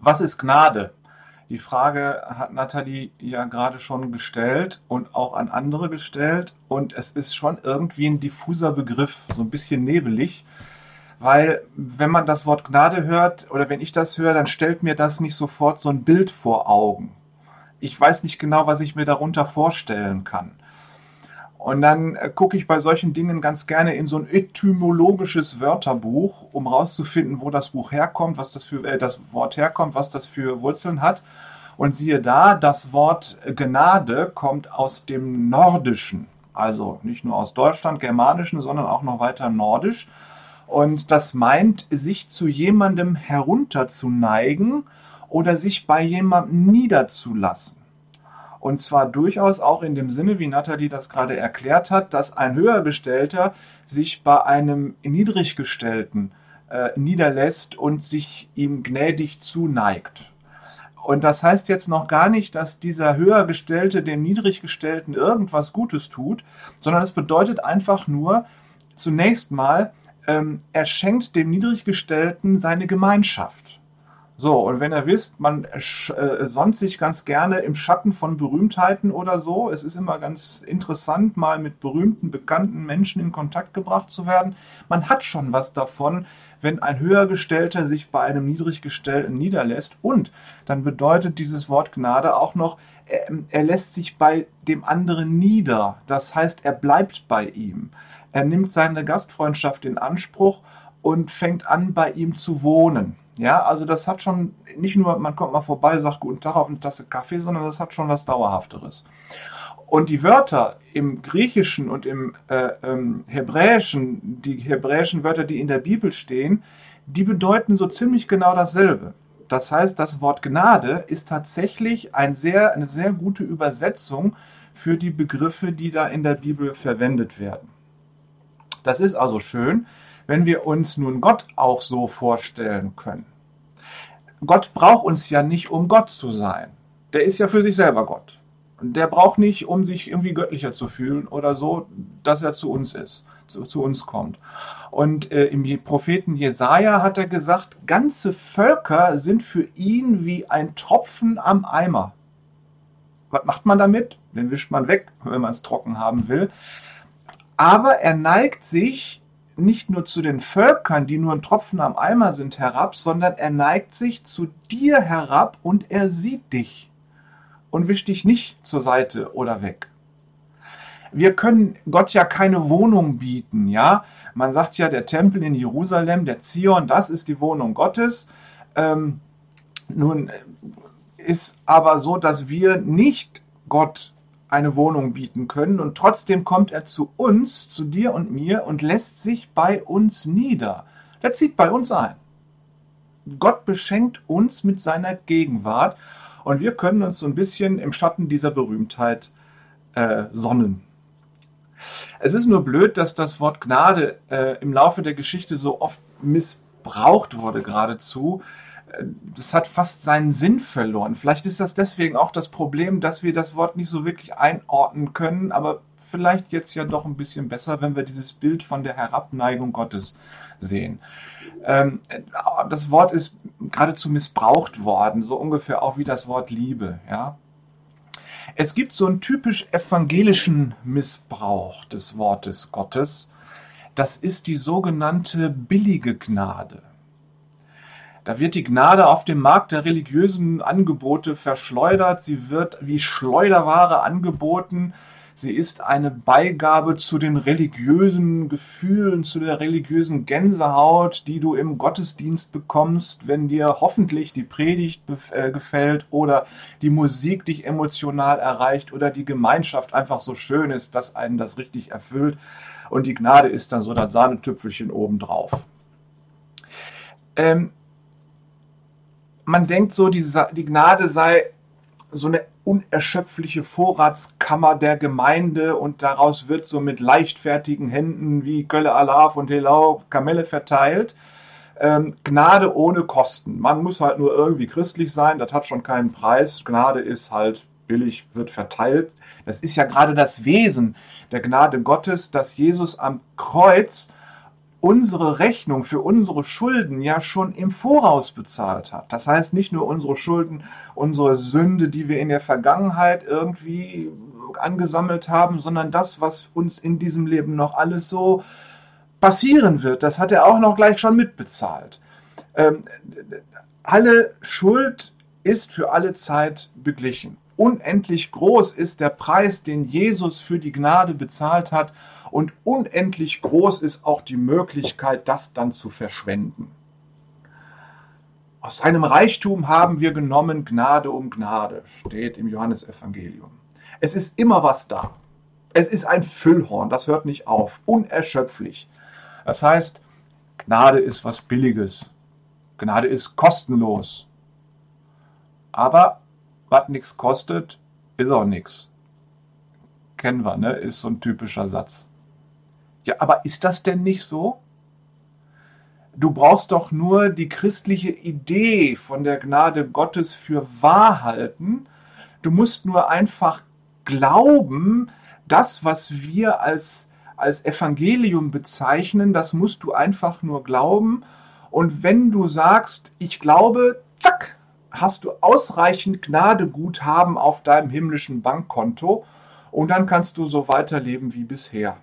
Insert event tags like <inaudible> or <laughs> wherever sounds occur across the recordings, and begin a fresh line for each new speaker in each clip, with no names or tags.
Was ist Gnade? Die Frage hat Nathalie ja gerade schon gestellt und auch an andere gestellt. Und es ist schon irgendwie ein diffuser Begriff, so ein bisschen nebelig. Weil wenn man das Wort Gnade hört oder wenn ich das höre, dann stellt mir das nicht sofort so ein Bild vor Augen. Ich weiß nicht genau, was ich mir darunter vorstellen kann. Und dann äh, gucke ich bei solchen Dingen ganz gerne in so ein etymologisches Wörterbuch, um rauszufinden, wo das Buch herkommt, was das für äh, das Wort herkommt, was das für Wurzeln hat. Und siehe da, das Wort Gnade kommt aus dem Nordischen, also nicht nur aus Deutschland, Germanischen, sondern auch noch weiter Nordisch. Und das meint, sich zu jemandem herunterzuneigen oder sich bei jemandem niederzulassen. Und zwar durchaus auch in dem Sinne, wie Nathalie das gerade erklärt hat, dass ein Höhergestellter sich bei einem Niedriggestellten äh, niederlässt und sich ihm gnädig zuneigt. Und das heißt jetzt noch gar nicht, dass dieser Höhergestellte dem Niedriggestellten irgendwas Gutes tut, sondern es bedeutet einfach nur, zunächst mal, ähm, er schenkt dem Niedriggestellten seine Gemeinschaft. So, und wenn ihr wisst, man äh, sonnt sich ganz gerne im Schatten von Berühmtheiten oder so. Es ist immer ganz interessant, mal mit berühmten, bekannten Menschen in Kontakt gebracht zu werden. Man hat schon was davon, wenn ein Höhergestellter sich bei einem Niedriggestellten niederlässt. Und dann bedeutet dieses Wort Gnade auch noch, er, er lässt sich bei dem anderen nieder. Das heißt, er bleibt bei ihm. Er nimmt seine Gastfreundschaft in Anspruch und fängt an, bei ihm zu wohnen. Ja, also das hat schon nicht nur, man kommt mal vorbei, sagt guten Tag auf eine Tasse Kaffee, sondern das hat schon was Dauerhafteres. Und die Wörter im Griechischen und im äh, ähm, Hebräischen, die hebräischen Wörter, die in der Bibel stehen, die bedeuten so ziemlich genau dasselbe. Das heißt, das Wort Gnade ist tatsächlich ein sehr, eine sehr gute Übersetzung für die Begriffe, die da in der Bibel verwendet werden. Das ist also schön, wenn wir uns nun Gott auch so vorstellen können. Gott braucht uns ja nicht, um Gott zu sein. Der ist ja für sich selber Gott. Und der braucht nicht, um sich irgendwie göttlicher zu fühlen oder so, dass er zu uns ist, zu, zu uns kommt. Und äh, im Propheten Jesaja hat er gesagt, ganze Völker sind für ihn wie ein Tropfen am Eimer. Was macht man damit? Den wischt man weg, wenn man es trocken haben will. Aber er neigt sich nicht nur zu den Völkern, die nur ein Tropfen am Eimer sind, herab, sondern er neigt sich zu dir herab und er sieht dich und wischt dich nicht zur Seite oder weg. Wir können Gott ja keine Wohnung bieten, ja. Man sagt ja, der Tempel in Jerusalem, der Zion, das ist die Wohnung Gottes. Ähm, nun ist aber so, dass wir nicht Gott eine Wohnung bieten können und trotzdem kommt er zu uns, zu dir und mir und lässt sich bei uns nieder. Der zieht bei uns ein. Gott beschenkt uns mit seiner Gegenwart und wir können uns so ein bisschen im Schatten dieser Berühmtheit äh, sonnen. Es ist nur blöd, dass das Wort Gnade äh, im Laufe der Geschichte so oft missbraucht wurde geradezu das hat fast seinen Sinn verloren. Vielleicht ist das deswegen auch das Problem, dass wir das Wort nicht so wirklich einordnen können, aber vielleicht jetzt ja doch ein bisschen besser, wenn wir dieses Bild von der Herabneigung Gottes sehen. Ähm, das Wort ist geradezu missbraucht worden, so ungefähr auch wie das Wort Liebe. Ja? Es gibt so einen typisch evangelischen Missbrauch des Wortes Gottes. Das ist die sogenannte billige Gnade. Da wird die Gnade auf dem Markt der religiösen Angebote verschleudert. Sie wird wie Schleuderware angeboten. Sie ist eine Beigabe zu den religiösen Gefühlen, zu der religiösen Gänsehaut, die du im Gottesdienst bekommst, wenn dir hoffentlich die Predigt äh, gefällt oder die Musik dich emotional erreicht oder die Gemeinschaft einfach so schön ist, dass einen das richtig erfüllt. Und die Gnade ist dann so das Sahnetüpfelchen obendrauf. Ähm, man denkt so, die, die Gnade sei so eine unerschöpfliche Vorratskammer der Gemeinde und daraus wird so mit leichtfertigen Händen wie Gölle Alaf und Helau Kamelle verteilt. Ähm, Gnade ohne Kosten. Man muss halt nur irgendwie christlich sein, das hat schon keinen Preis. Gnade ist halt billig, wird verteilt. Das ist ja gerade das Wesen der Gnade Gottes, dass Jesus am Kreuz unsere Rechnung für unsere Schulden ja schon im Voraus bezahlt hat. Das heißt nicht nur unsere Schulden, unsere Sünde, die wir in der Vergangenheit irgendwie angesammelt haben, sondern das, was uns in diesem Leben noch alles so passieren wird, das hat er auch noch gleich schon mitbezahlt. Ähm, alle Schuld ist für alle Zeit beglichen. Unendlich groß ist der Preis, den Jesus für die Gnade bezahlt hat und unendlich groß ist auch die Möglichkeit, das dann zu verschwenden. Aus seinem Reichtum haben wir genommen Gnade um Gnade, steht im Johannesevangelium. Es ist immer was da. Es ist ein Füllhorn, das hört nicht auf, unerschöpflich. Das heißt, Gnade ist was Billiges. Gnade ist kostenlos. Aber was nichts kostet, ist auch nichts. Kennen wir, ne? Ist so ein typischer Satz. Ja, aber ist das denn nicht so? Du brauchst doch nur die christliche Idee von der Gnade Gottes für wahr halten. Du musst nur einfach glauben, das, was wir als, als Evangelium bezeichnen, das musst du einfach nur glauben. Und wenn du sagst, ich glaube, zack, hast du ausreichend Gnadeguthaben auf deinem himmlischen Bankkonto und dann kannst du so weiterleben wie bisher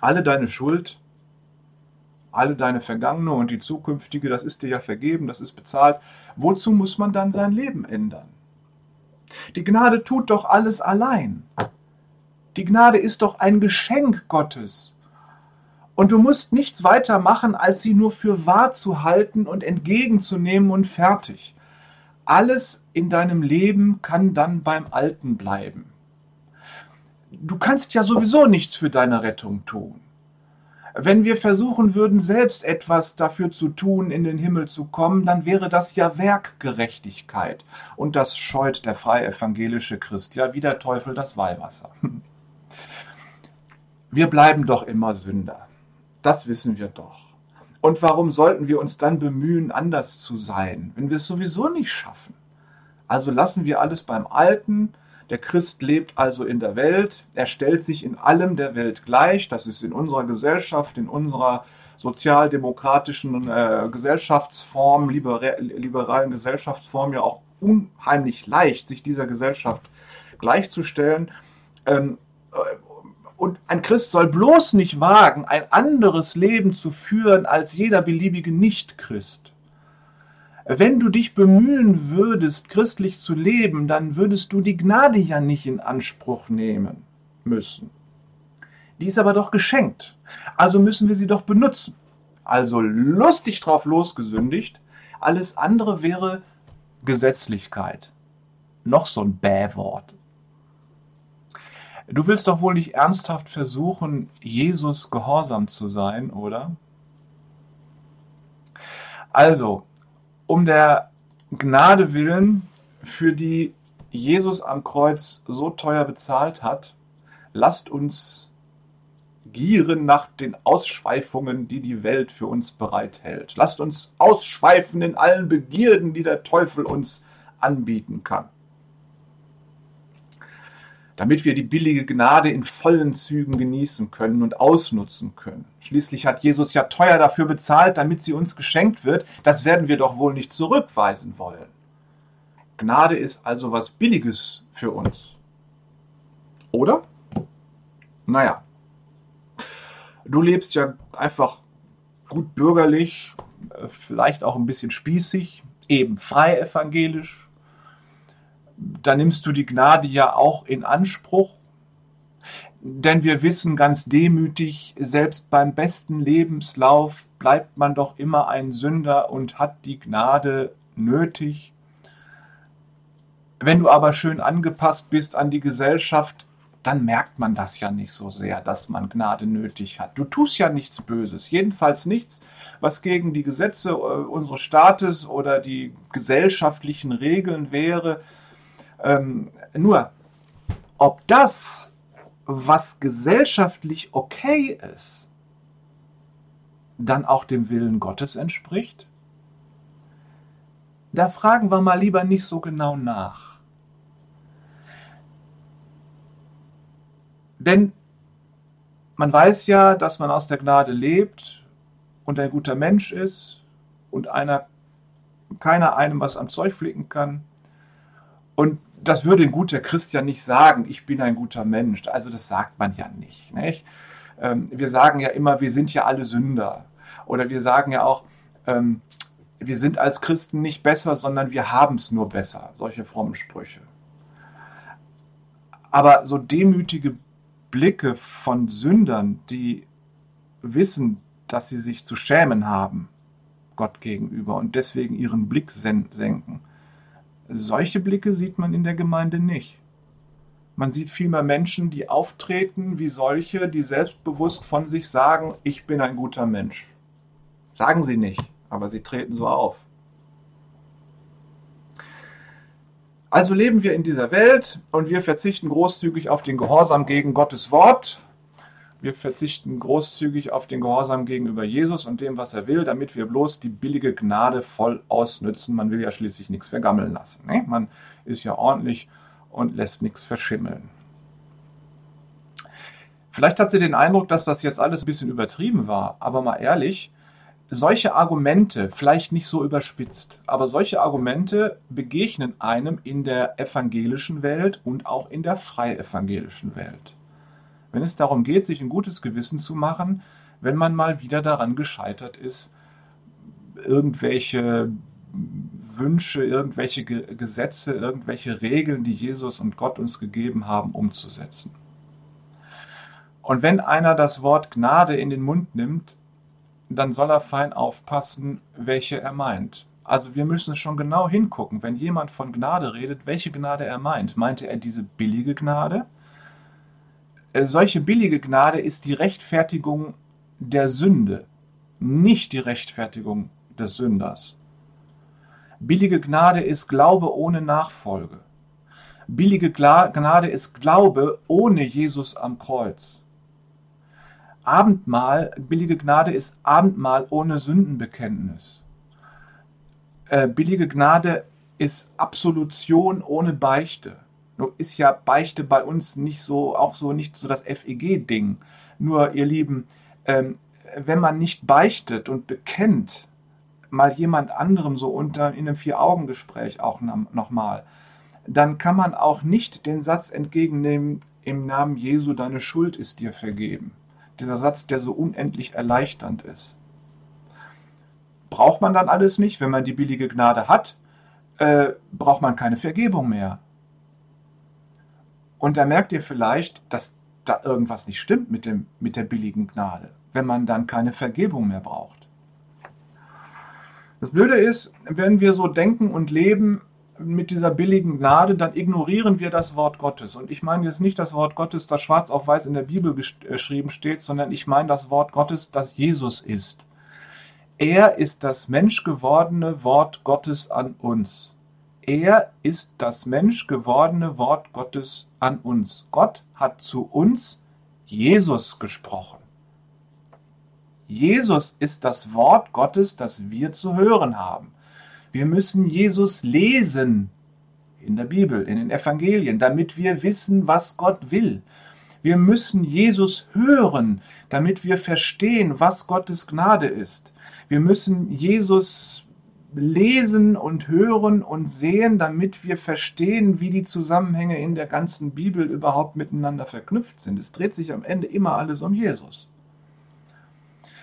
alle deine Schuld, alle deine vergangene und die zukünftige, das ist dir ja vergeben, das ist bezahlt. Wozu muss man dann sein Leben ändern? Die Gnade tut doch alles allein. Die Gnade ist doch ein Geschenk Gottes. Und du musst nichts weiter machen, als sie nur für wahr zu halten und entgegenzunehmen und fertig. Alles in deinem Leben kann dann beim Alten bleiben du kannst ja sowieso nichts für deine Rettung tun. Wenn wir versuchen würden, selbst etwas dafür zu tun, in den Himmel zu kommen, dann wäre das ja Werkgerechtigkeit. Und das scheut der freievangelische Christ ja wie der Teufel das Weihwasser. <laughs> Wir bleiben doch immer Sünder. Das wissen wir doch. Und warum sollten wir uns dann bemühen, anders zu sein, wenn wir es sowieso nicht schaffen? Also lassen wir alles beim Alten, der Christ lebt also in der Welt, er stellt sich in allem der Welt gleich, das ist in unserer Gesellschaft, in unserer sozialdemokratischen äh, Gesellschaftsform, libera liberalen Gesellschaftsform ja auch unheimlich leicht, sich dieser Gesellschaft gleichzustellen. Ähm, äh, und ein Christ soll bloß nicht wagen, ein anderes Leben zu führen als jeder beliebige Nicht-Christ. Wenn du dich bemühen würdest, christlich zu leben, dann würdest du die Gnade ja nicht in Anspruch nehmen müssen. Die ist aber doch geschenkt. Also müssen wir sie doch benutzen. Also lustig drauf losgesündigt. Alles andere wäre Gesetzlichkeit. Noch so ein Bähwort. Du willst doch wohl nicht ernsthaft versuchen, Jesus gehorsam zu sein, oder? Also, um der Gnade willen, für die Jesus am Kreuz so teuer bezahlt hat, lasst uns gieren nach den Ausschweifungen, die die Welt für uns bereithält. Lasst uns ausschweifen in allen Begierden, die der Teufel uns anbieten kann damit wir die billige Gnade in vollen Zügen genießen können und ausnutzen können. Schließlich hat Jesus ja teuer dafür bezahlt, damit sie uns geschenkt wird. Das werden wir doch wohl nicht zurückweisen wollen. Gnade ist also was Billiges für uns. Oder? Naja. Du lebst ja einfach gut bürgerlich, äh, vielleicht auch ein bisschen spießig, eben frei evangelisch, da nimmst du die Gnade ja auch in Anspruch. Denn wir wissen ganz demütig, selbst beim besten Lebenslauf bleibt man doch immer ein Sünder und hat die Gnade nötig. Wenn du aber schön angepasst bist an die Gesellschaft, dann merkt man das ja nicht so sehr, dass man Gnade nötig hat. Du tust ja nichts Böses, jedenfalls nichts, was gegen die Gesetze äh, unseres Staates oder die gesellschaftlichen Regeln wäre. Ähm, nur, ob das, was gesellschaftlich okay ist, dann auch dem Willen Gottes entspricht? Da fragen wir mal lieber nicht so genau nach. Denn man weiß ja, dass man aus der Gnade lebt und ein guter Mensch ist und einer, keiner einem was am Zeug flicken kann. Und das würde ein guter Christian nicht sagen, ich bin ein guter Mensch. Also das sagt man ja nicht. nicht? Ähm, wir sagen ja immer, wir sind ja alle Sünder. Oder wir sagen ja auch, ähm, wir sind als Christen nicht besser, sondern wir haben es nur besser. Solche frommen Sprüche. Aber so demütige Blicke von Sündern, die wissen, dass sie sich zu schämen haben Gott gegenüber und deswegen ihren Blick senken. Solche Blicke sieht man in der Gemeinde nicht. Man sieht vielmehr Menschen, die auftreten wie solche, die selbstbewusst von sich sagen, ich bin ein guter Mensch. Sagen sie nicht, aber sie treten so auf. Also leben wir in dieser Welt und wir verzichten großzügig auf den Gehorsam gegen Gottes Wort. Wir verzichten großzügig auf den Gehorsam gegenüber Jesus und dem, was er will, damit wir bloß die billige Gnade voll ausnützen. Man will ja schließlich nichts vergammeln lassen. Ne? Man ist ja ordentlich und lässt nichts verschimmeln. Vielleicht habt ihr den Eindruck, dass das jetzt alles ein bisschen übertrieben war, aber mal ehrlich, solche Argumente, vielleicht nicht so überspitzt, aber solche Argumente begegnen einem in der evangelischen Welt und auch in der freievangelischen Welt. Wenn es darum geht, sich ein gutes Gewissen zu machen, wenn man mal wieder daran gescheitert ist, irgendwelche Wünsche, irgendwelche Gesetze, irgendwelche Regeln, die Jesus und Gott uns gegeben haben, umzusetzen. Und wenn einer das Wort Gnade in den Mund nimmt, dann soll er fein aufpassen, welche er meint. Also wir müssen schon genau hingucken, wenn jemand von Gnade redet, welche Gnade er meint. Meinte er diese billige Gnade? Äh, solche billige Gnade ist die Rechtfertigung der Sünde, nicht die Rechtfertigung des Sünders. Billige Gnade ist Glaube ohne Nachfolge. Billige Gnade ist Glaube ohne Jesus am Kreuz. Abendmahl, billige Gnade ist Abendmahl ohne Sündenbekenntnis. Äh, billige Gnade ist Absolution ohne Beichte. Nur ist ja Beichte bei uns nicht so, auch so nicht so das FEG-Ding. Nur, ihr Lieben, ähm, wenn man nicht beichtet und bekennt, mal jemand anderem so unter in einem Vier-Augen-Gespräch auch nochmal, dann kann man auch nicht den Satz entgegennehmen, im Namen Jesu, deine Schuld ist dir vergeben dieser Satz, der so unendlich erleichternd ist. Braucht man dann alles nicht, wenn man die billige Gnade hat, äh, braucht man keine Vergebung mehr. Und da merkt ihr vielleicht, dass da irgendwas nicht stimmt mit, dem, mit der billigen Gnade, wenn man dann keine Vergebung mehr braucht. Das Blöde ist, wenn wir so denken und leben, mit dieser billigen Gnade, dann ignorieren wir das Wort Gottes. Und ich meine jetzt nicht das Wort Gottes, das schwarz auf weiß in der Bibel geschrieben steht, sondern ich meine das Wort Gottes, das Jesus ist. Er ist das menschgewordene Wort Gottes an uns. Er ist das menschgewordene Wort Gottes an uns. Gott hat zu uns Jesus gesprochen. Jesus ist das Wort Gottes, das wir zu hören haben. Wir müssen Jesus lesen in der Bibel, in den Evangelien, damit wir wissen, was Gott will. Wir müssen Jesus hören, damit wir verstehen, was Gottes Gnade ist. Wir müssen Jesus lesen und hören und sehen, damit wir verstehen, wie die Zusammenhänge in der ganzen Bibel überhaupt miteinander verknüpft sind. Es dreht sich am Ende immer alles um Jesus.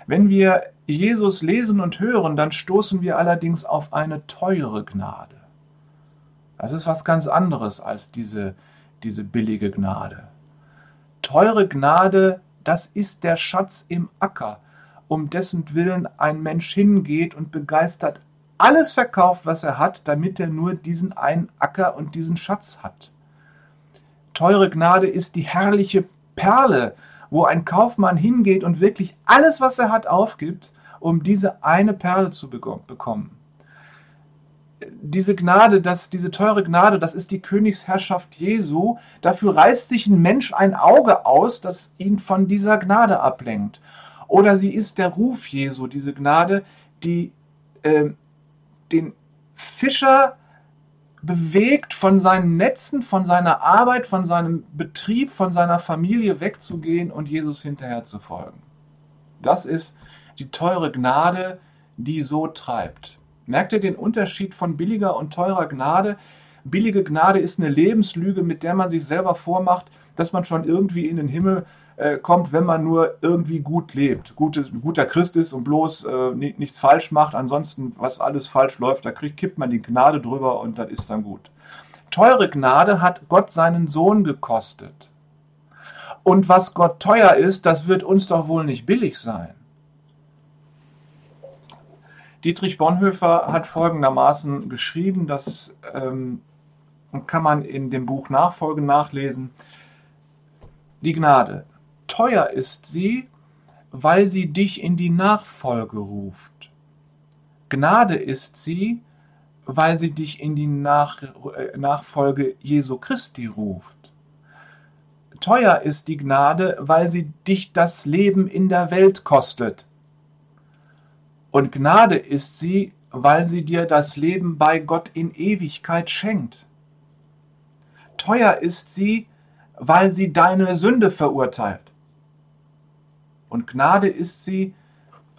Wenn wir Jesus lesen und hören, dann stoßen wir allerdings auf eine teure Gnade. Das ist was ganz anderes als diese, diese billige Gnade. Teure Gnade, das ist der Schatz im Acker, um dessen Willen ein Mensch hingeht und begeistert alles verkauft, was er hat, damit er nur diesen einen Acker und diesen Schatz hat. Teure Gnade ist die herrliche Perle, wo ein Kaufmann hingeht und wirklich alles, was er hat, aufgibt, um diese eine Perle zu bekommen. Diese Gnade, das, diese teure Gnade, das ist die Königsherrschaft Jesu. Dafür reißt sich ein Mensch ein Auge aus, das ihn von dieser Gnade ablenkt. Oder sie ist der Ruf Jesu, diese Gnade, die äh, den Fischer bewegt, von seinen Netzen, von seiner Arbeit, von seinem Betrieb, von seiner Familie wegzugehen und Jesus hinterher zu folgen. Das ist die teure Gnade, die so treibt. Merkt ihr den Unterschied von billiger und teurer Gnade? Billige Gnade ist eine Lebenslüge, mit der man sich selber vormacht, dass man schon irgendwie in den Himmel äh, kommt, wenn man nur irgendwie gut lebt, gutes, guter Christ ist und bloß äh, nichts falsch macht. Ansonsten, was alles falsch läuft, da kriegt, kippt man die Gnade drüber und das ist dann gut. Teure Gnade hat Gott seinen Sohn gekostet. Und was Gott teuer ist, das wird uns doch wohl nicht billig sein. Dietrich Bonhoeffer hat folgendermaßen geschrieben, das ähm, kann man in dem Buch Nachfolge nachlesen. Die Gnade. Teuer ist sie, weil sie dich in die Nachfolge ruft. Gnade ist sie, weil sie dich in die Nach äh, Nachfolge Jesu Christi ruft. Teuer ist die Gnade, weil sie dich das Leben in der Welt kostet. Und Gnade ist sie, weil sie dir das Leben bei Gott in Ewigkeit schenkt. Teuer ist sie, weil sie deine Sünde verurteilt. Und Gnade ist sie,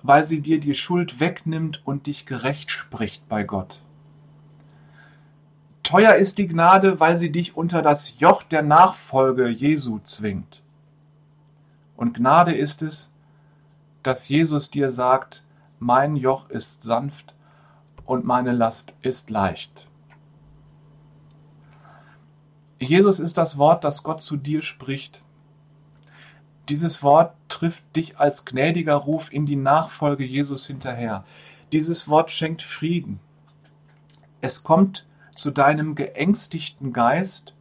weil sie dir die Schuld wegnimmt und dich gerecht spricht bei Gott. Teuer ist die Gnade, weil sie dich unter das Joch der Nachfolge Jesu zwingt. Und Gnade ist es, dass Jesus dir sagt, mein Joch ist sanft und meine Last ist leicht. Jesus ist das Wort, das Gott zu dir spricht. Dieses Wort trifft dich als gnädiger Ruf in die Nachfolge Jesus hinterher. Dieses Wort schenkt Frieden. Es kommt zu deinem geängstigten Geist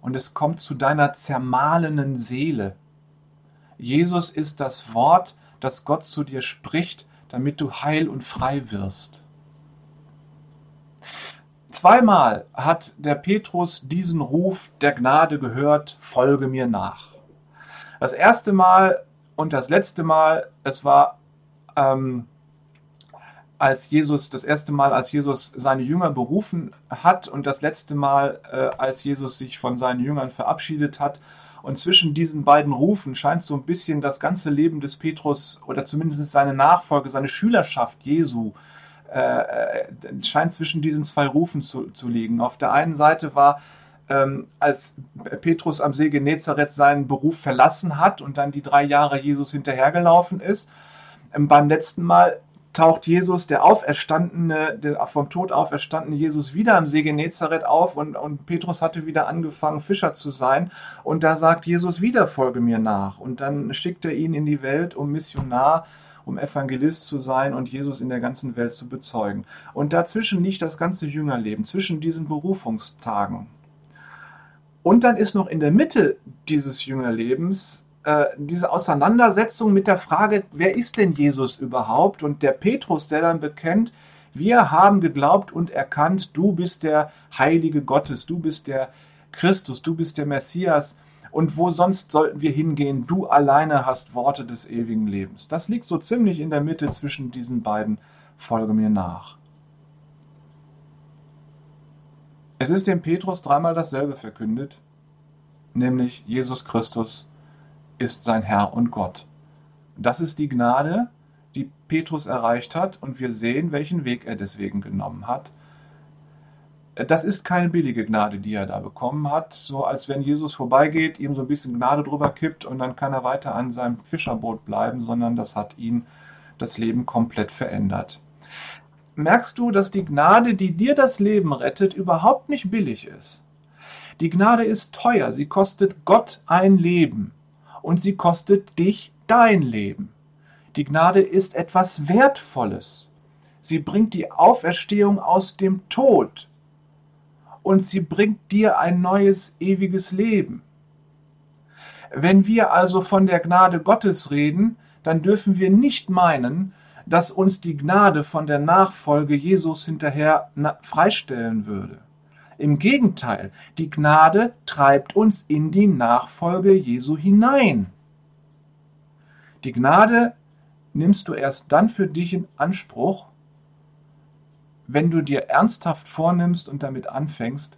und es kommt zu deiner zermahlenen Seele. Jesus ist das Wort, das Gott zu dir spricht, damit du heil und frei wirst. Zweimal hat der Petrus diesen Ruf der Gnade gehört, folge mir nach. Das erste Mal und das letzte Mal, es war ähm, als Jesus, das erste Mal, als Jesus seine Jünger berufen hat und das letzte Mal, äh, als Jesus sich von seinen Jüngern verabschiedet hat und zwischen diesen beiden Rufen scheint so ein bisschen das ganze Leben des Petrus oder zumindest seine Nachfolge, seine Schülerschaft Jesu, äh, äh, scheint zwischen diesen zwei Rufen zu, zu liegen. Auf der einen Seite war, ähm, als Petrus am See Genezareth seinen Beruf verlassen hat und dann die drei Jahre Jesus hinterhergelaufen ist, ähm, beim letzten Mal taucht Jesus, der auferstandene, der vom Tod auferstandene Jesus wieder am See Genezareth auf und, und Petrus hatte wieder angefangen, Fischer zu sein. Und da sagt Jesus wieder, folge mir nach. Und dann schickt er ihn in die Welt, um Missionar, um Evangelist zu sein und Jesus in der ganzen Welt zu bezeugen. Und dazwischen liegt das ganze Jüngerleben, zwischen diesen Berufungstagen. Und dann ist noch in der Mitte dieses Jüngerlebens äh, diese Auseinandersetzung mit der Frage, wer ist denn Jesus überhaupt? Und der Petrus, der dann bekennt, wir haben geglaubt und erkannt, du bist der Heilige Gottes, du bist der Christus, du bist der Messias. Und wo sonst sollten wir hingehen? Du alleine hast Worte des ewigen Lebens. Das liegt so ziemlich in der Mitte zwischen diesen beiden. Folge mir nach. Es ist dem Petrus dreimal dasselbe verkündet, nämlich Jesus Christus ist sein Herr und Gott. Das ist die Gnade, die Petrus erreicht hat und wir sehen, welchen Weg er deswegen genommen hat. Das ist keine billige Gnade, die er da bekommen hat, so als wenn Jesus vorbeigeht, ihm so ein bisschen Gnade drüber kippt und dann kann er weiter an seinem Fischerboot bleiben, sondern das hat ihn das Leben komplett verändert. Merkst du, dass die Gnade, die dir das Leben rettet, überhaupt nicht billig ist? Die Gnade ist teuer, sie kostet Gott ein Leben und sie kostet dich dein Leben. Die Gnade ist etwas Wertvolles. Sie bringt die Auferstehung aus dem Tod und sie bringt dir ein neues ewiges Leben. Wenn wir also von der Gnade Gottes reden, dann dürfen wir nicht meinen, dass uns die Gnade von der Nachfolge Jesus hinterher freistellen würde. Im Gegenteil, die Gnade treibt uns in die Nachfolge Jesu hinein. Die Gnade nimmst du erst dann für dich in Anspruch, wenn du dir ernsthaft vornimmst und damit anfängst,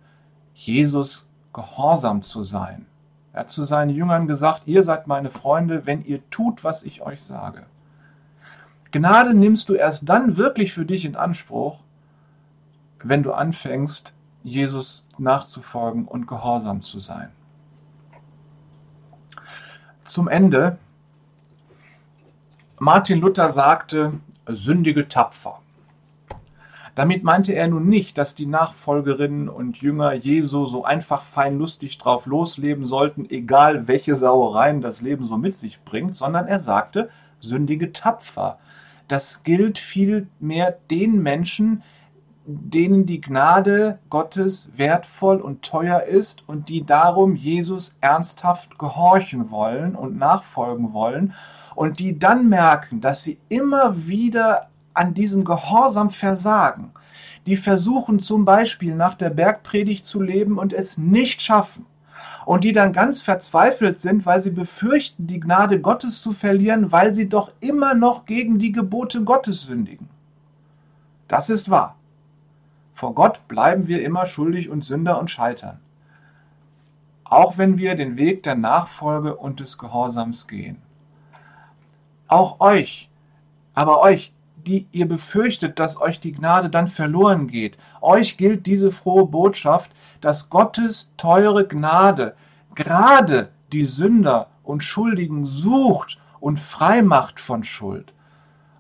Jesus gehorsam zu sein. Er hat zu seinen Jüngern gesagt, ihr seid meine Freunde, wenn ihr tut, was ich euch sage. Gnade nimmst du erst dann wirklich für dich in Anspruch, wenn du anfängst, Jesus nachzufolgen und gehorsam zu sein. Zum Ende. Martin Luther sagte, sündige tapfer. Damit meinte er nun nicht, dass die Nachfolgerinnen und Jünger Jesu so einfach fein lustig drauf losleben sollten, egal welche Sauereien das Leben so mit sich bringt, sondern er sagte, sündige tapfer. Das gilt vielmehr den Menschen, denen die Gnade Gottes wertvoll und teuer ist und die darum Jesus ernsthaft gehorchen wollen und nachfolgen wollen und die dann merken, dass sie immer wieder an diesem Gehorsam versagen. Die versuchen zum Beispiel nach der Bergpredigt zu leben und es nicht schaffen. Und die dann ganz verzweifelt sind, weil sie befürchten, die Gnade Gottes zu verlieren, weil sie doch immer noch gegen die Gebote Gottes sündigen. Das ist wahr. Vor Gott bleiben wir immer schuldig und Sünder und scheitern. Auch wenn wir den Weg der Nachfolge und des Gehorsams gehen. Auch euch, aber euch, die ihr befürchtet, dass euch die Gnade dann verloren geht, euch gilt diese frohe Botschaft, dass Gottes teure Gnade gerade die Sünder und Schuldigen sucht und frei macht von Schuld.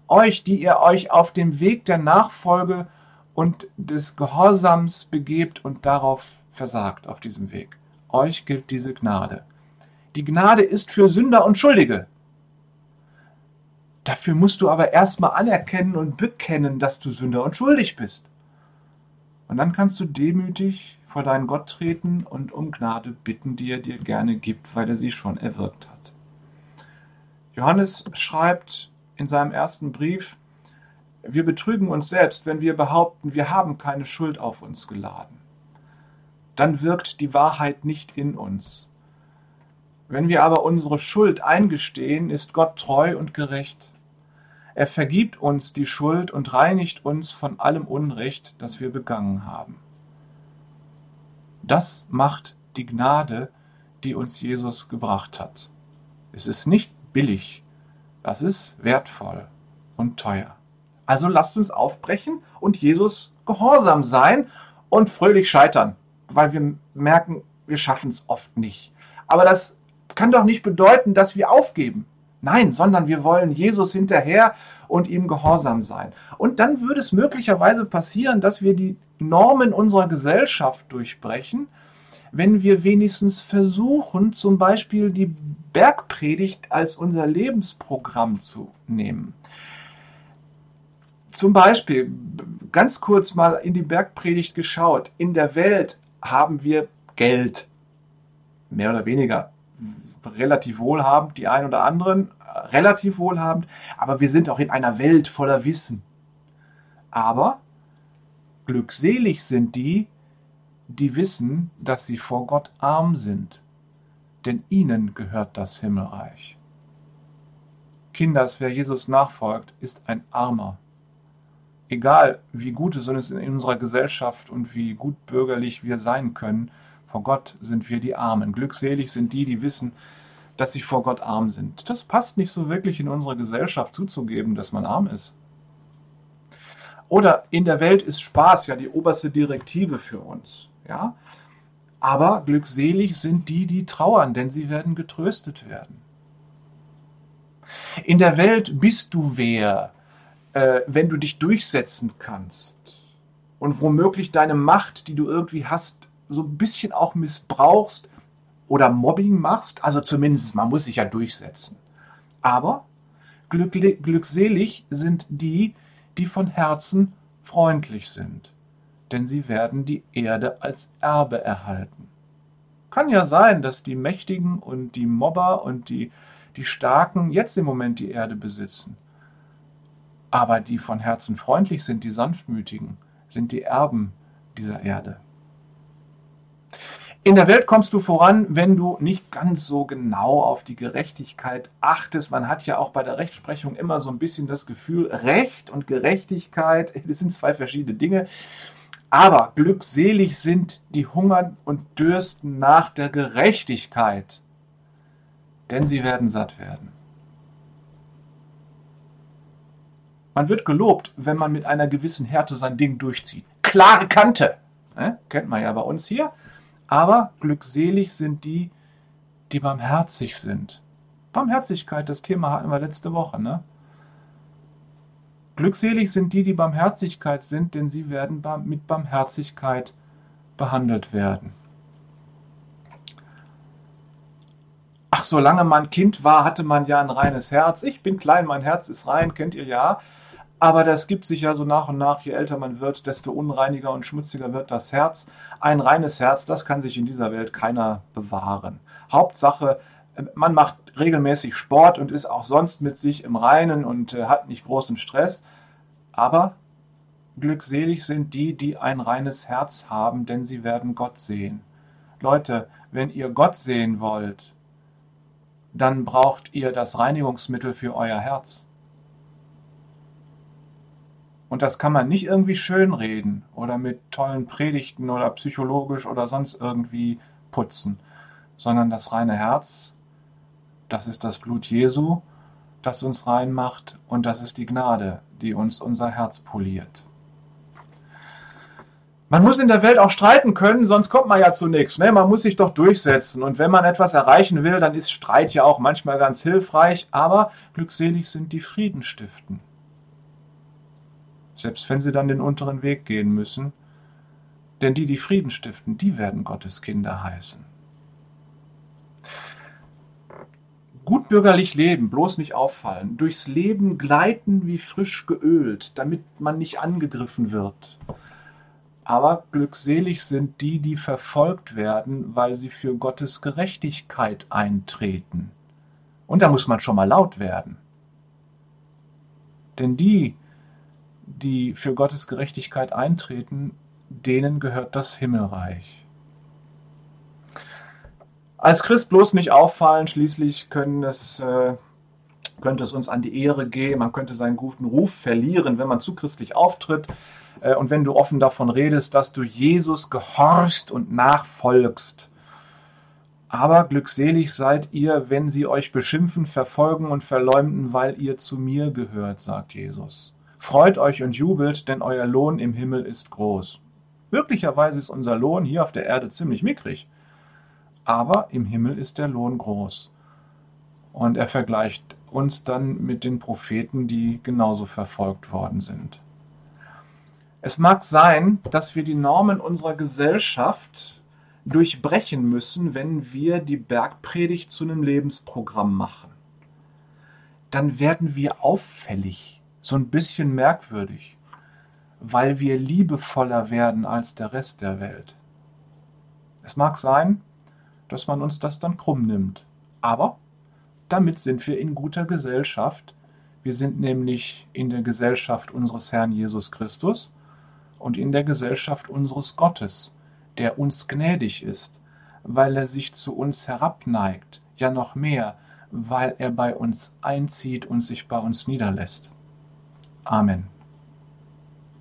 Euch, die ihr euch auf dem Weg der Nachfolge und des Gehorsams begebt und darauf versagt auf diesem Weg. Euch gilt diese Gnade. Die Gnade ist für Sünder und Schuldige. Dafür musst du aber erstmal anerkennen und bekennen, dass du Sünder und schuldig bist. Und dann kannst du demütig vor deinen Gott treten und um Gnade bitten, die er dir gerne gibt, weil er sie schon erwirkt hat. Johannes schreibt in seinem ersten Brief, wir betrügen uns selbst, wenn wir behaupten, wir haben keine Schuld auf uns geladen. Dann wirkt die Wahrheit nicht in uns. Wenn wir aber unsere Schuld eingestehen, ist Gott treu und gerecht. Er vergibt uns die Schuld und reinigt uns von allem Unrecht, das wir begangen haben. Das macht die Gnade, die uns Jesus gebracht hat. Es ist nicht billig, das ist wertvoll und teuer. Also lasst uns aufbrechen und Jesus gehorsam sein und fröhlich scheitern, weil wir merken, wir schaffen es oft nicht. Aber das kann doch nicht bedeuten, dass wir aufgeben. Nein, sondern wir wollen Jesus hinterher und ihm gehorsam sein. Und dann würde es möglicherweise passieren, dass wir die Normen unserer Gesellschaft durchbrechen, wenn wir wenigstens versuchen, zum Beispiel die Bergpredigt als unser Lebensprogramm zu nehmen. Zum Beispiel, ganz kurz mal in die Bergpredigt geschaut. In der Welt haben wir Geld. Mehr oder weniger. Relativ wohlhabend, die einen oder anderen, relativ wohlhabend. Aber wir sind auch in einer Welt voller Wissen. Aber glückselig sind die, die wissen, dass sie vor Gott arm sind. Denn ihnen gehört das Himmelreich. Kinders, wer Jesus nachfolgt, ist ein Armer egal wie gut es ist in unserer Gesellschaft und wie gut bürgerlich wir sein können, vor Gott sind wir die Armen. Glückselig sind die, die wissen, dass sie vor Gott arm sind. Das passt nicht so wirklich in unserer Gesellschaft zuzugeben, dass man arm ist. Oder in der Welt ist Spaß ja die oberste Direktive für uns. Ja? Aber glückselig sind die, die trauern, denn sie werden getröstet werden. In der Welt bist du wer, äh, wenn du dich durchsetzen kannst und womöglich deine Macht, die du irgendwie hast, so ein bisschen auch missbrauchst oder Mobbing machst, also zumindest, man muss sich ja durchsetzen. Aber glückselig sind die, die von Herzen freundlich sind, denn sie werden die Erde als Erbe erhalten. Kann ja sein, dass die Mächtigen und die Mobber und die, die Starken jetzt im Moment die Erde besitzen. Aber die von Herzen freundlich sind, die sanftmütigen, sind die Erben dieser Erde. In der Welt kommst du voran, wenn du nicht ganz so genau auf die Gerechtigkeit achtest. Man hat ja auch bei der Rechtsprechung immer so ein bisschen das Gefühl, Recht und Gerechtigkeit, <laughs> das sind zwei verschiedene Dinge. Aber glückselig sind die hungern und dürsten nach der Gerechtigkeit, denn sie werden satt werden. Man wird gelobt, wenn man mit einer gewissen Härte sein Ding durchzieht. Klare Kante. Ne? Kennt man ja bei uns hier. Aber glückselig sind die, die barmherzig sind. Barmherzigkeit, das Thema hatten wir letzte Woche. Ne? Glückselig sind die, die Barmherzigkeit sind, denn sie werden mit Barmherzigkeit behandelt werden. Ach, solange man Kind war, hatte man ja ein reines Herz. Ich bin klein, mein Herz ist rein, kennt ihr ja. Aber das gibt sich ja so nach und nach, je älter man wird, desto unreiniger und schmutziger wird das Herz. Ein reines Herz, das kann sich in dieser Welt keiner bewahren. Hauptsache, man macht regelmäßig Sport und ist auch sonst mit sich im Reinen und äh, hat nicht großen Stress. Aber glückselig sind die, die ein reines Herz haben, denn sie werden Gott sehen. Leute, wenn ihr Gott sehen wollt, dann braucht ihr das Reinigungsmittel für euer Herz. Und das kann man nicht irgendwie schönreden oder mit tollen Predigten oder psychologisch oder sonst irgendwie putzen, sondern das reine Herz, das ist das Blut Jesu, das uns rein macht und das ist die Gnade, die uns unser Herz poliert. Man muss in der Welt auch streiten können, sonst kommt man ja zu nichts. Ne? Man muss sich doch durchsetzen. Und wenn man etwas erreichen will, dann ist Streit ja auch manchmal ganz hilfreich. Aber glückselig sind die Frieden stiften selbst wenn sie dann den unteren Weg gehen müssen. Denn die, die Frieden stiften, die werden Gottes Kinder heißen. Gutbürgerlich leben, bloß nicht auffallen, durchs Leben gleiten wie frisch geölt, damit man nicht angegriffen wird. Aber glückselig sind die, die verfolgt werden, weil sie für Gottes Gerechtigkeit eintreten. Und da muss man schon mal laut werden. Denn die, die für Gottes Gerechtigkeit eintreten, denen gehört das Himmelreich. Als Christ bloß nicht auffallen, schließlich es, äh, könnte es uns an die Ehre gehen, man könnte seinen guten Ruf verlieren, wenn man zu christlich auftritt äh, und wenn du offen davon redest, dass du Jesus gehorchst und nachfolgst. Aber glückselig seid ihr, wenn sie euch beschimpfen, verfolgen und verleumden, weil ihr zu mir gehört, sagt Jesus. Freut euch und jubelt, denn euer Lohn im Himmel ist groß. Möglicherweise ist unser Lohn hier auf der Erde ziemlich mickrig, aber im Himmel ist der Lohn groß. Und er vergleicht uns dann mit den Propheten, die genauso verfolgt worden sind. Es mag sein, dass wir die Normen unserer Gesellschaft durchbrechen müssen, wenn wir die Bergpredigt zu einem Lebensprogramm machen. Dann werden wir auffällig so ein bisschen merkwürdig, weil wir liebevoller werden als der Rest der Welt. Es mag sein, dass man uns das dann krumm nimmt, aber damit sind wir in guter Gesellschaft. Wir sind nämlich in der Gesellschaft unseres Herrn Jesus Christus und in der Gesellschaft unseres Gottes, der uns gnädig ist, weil er sich zu uns herabneigt, ja noch mehr, weil er bei uns einzieht und sich bei uns niederlässt. Amen.